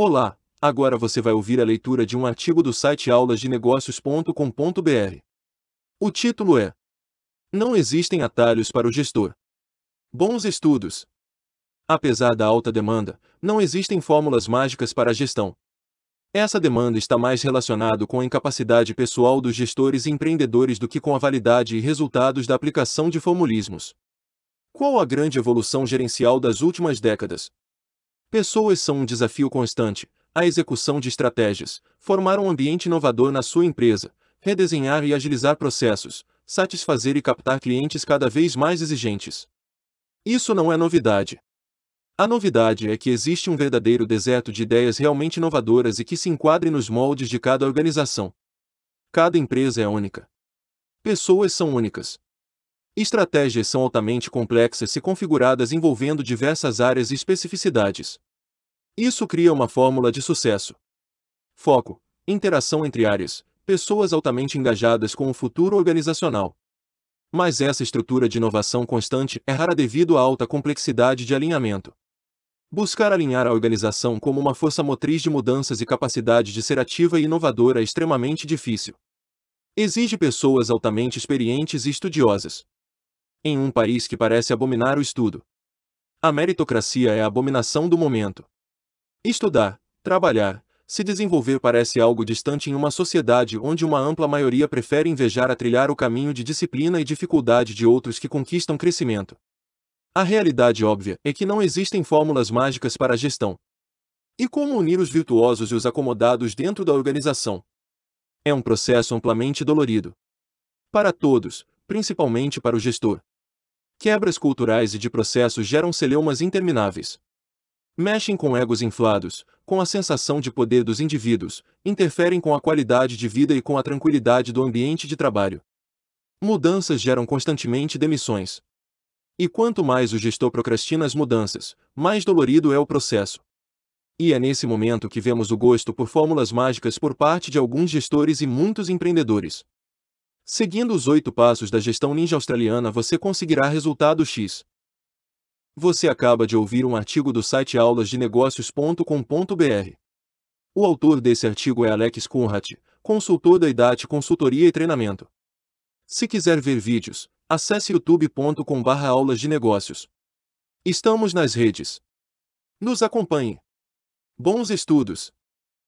Olá, agora você vai ouvir a leitura de um artigo do site aulasdenegócios.com.br. O título é Não existem atalhos para o gestor. Bons estudos. Apesar da alta demanda, não existem fórmulas mágicas para a gestão. Essa demanda está mais relacionada com a incapacidade pessoal dos gestores e empreendedores do que com a validade e resultados da aplicação de formulismos. Qual a grande evolução gerencial das últimas décadas? Pessoas são um desafio constante, a execução de estratégias, formar um ambiente inovador na sua empresa, redesenhar e agilizar processos, satisfazer e captar clientes cada vez mais exigentes. Isso não é novidade. A novidade é que existe um verdadeiro deserto de ideias realmente inovadoras e que se enquadrem nos moldes de cada organização. Cada empresa é única. Pessoas são únicas. Estratégias são altamente complexas se configuradas envolvendo diversas áreas e especificidades. Isso cria uma fórmula de sucesso. Foco, interação entre áreas, pessoas altamente engajadas com o futuro organizacional. Mas essa estrutura de inovação constante é rara devido à alta complexidade de alinhamento. Buscar alinhar a organização como uma força motriz de mudanças e capacidade de ser ativa e inovadora é extremamente difícil. Exige pessoas altamente experientes e estudiosas em um país que parece abominar o estudo. A meritocracia é a abominação do momento. Estudar, trabalhar, se desenvolver parece algo distante em uma sociedade onde uma ampla maioria prefere invejar a trilhar o caminho de disciplina e dificuldade de outros que conquistam crescimento. A realidade óbvia é que não existem fórmulas mágicas para a gestão. E como unir os virtuosos e os acomodados dentro da organização? É um processo amplamente dolorido. Para todos, principalmente para o gestor. Quebras culturais e de processos geram celeumas intermináveis. Mexem com egos inflados, com a sensação de poder dos indivíduos, interferem com a qualidade de vida e com a tranquilidade do ambiente de trabalho. Mudanças geram constantemente demissões. E quanto mais o gestor procrastina as mudanças, mais dolorido é o processo. E é nesse momento que vemos o gosto por fórmulas mágicas por parte de alguns gestores e muitos empreendedores. Seguindo os oito passos da gestão ninja australiana você conseguirá resultado X. Você acaba de ouvir um artigo do site aulasdenegócios.com.br. O autor desse artigo é Alex Kunrat, consultor da IDAT Consultoria e Treinamento. Se quiser ver vídeos, acesse youtube.com.br aulas de negócios. Estamos nas redes. Nos acompanhe. Bons estudos!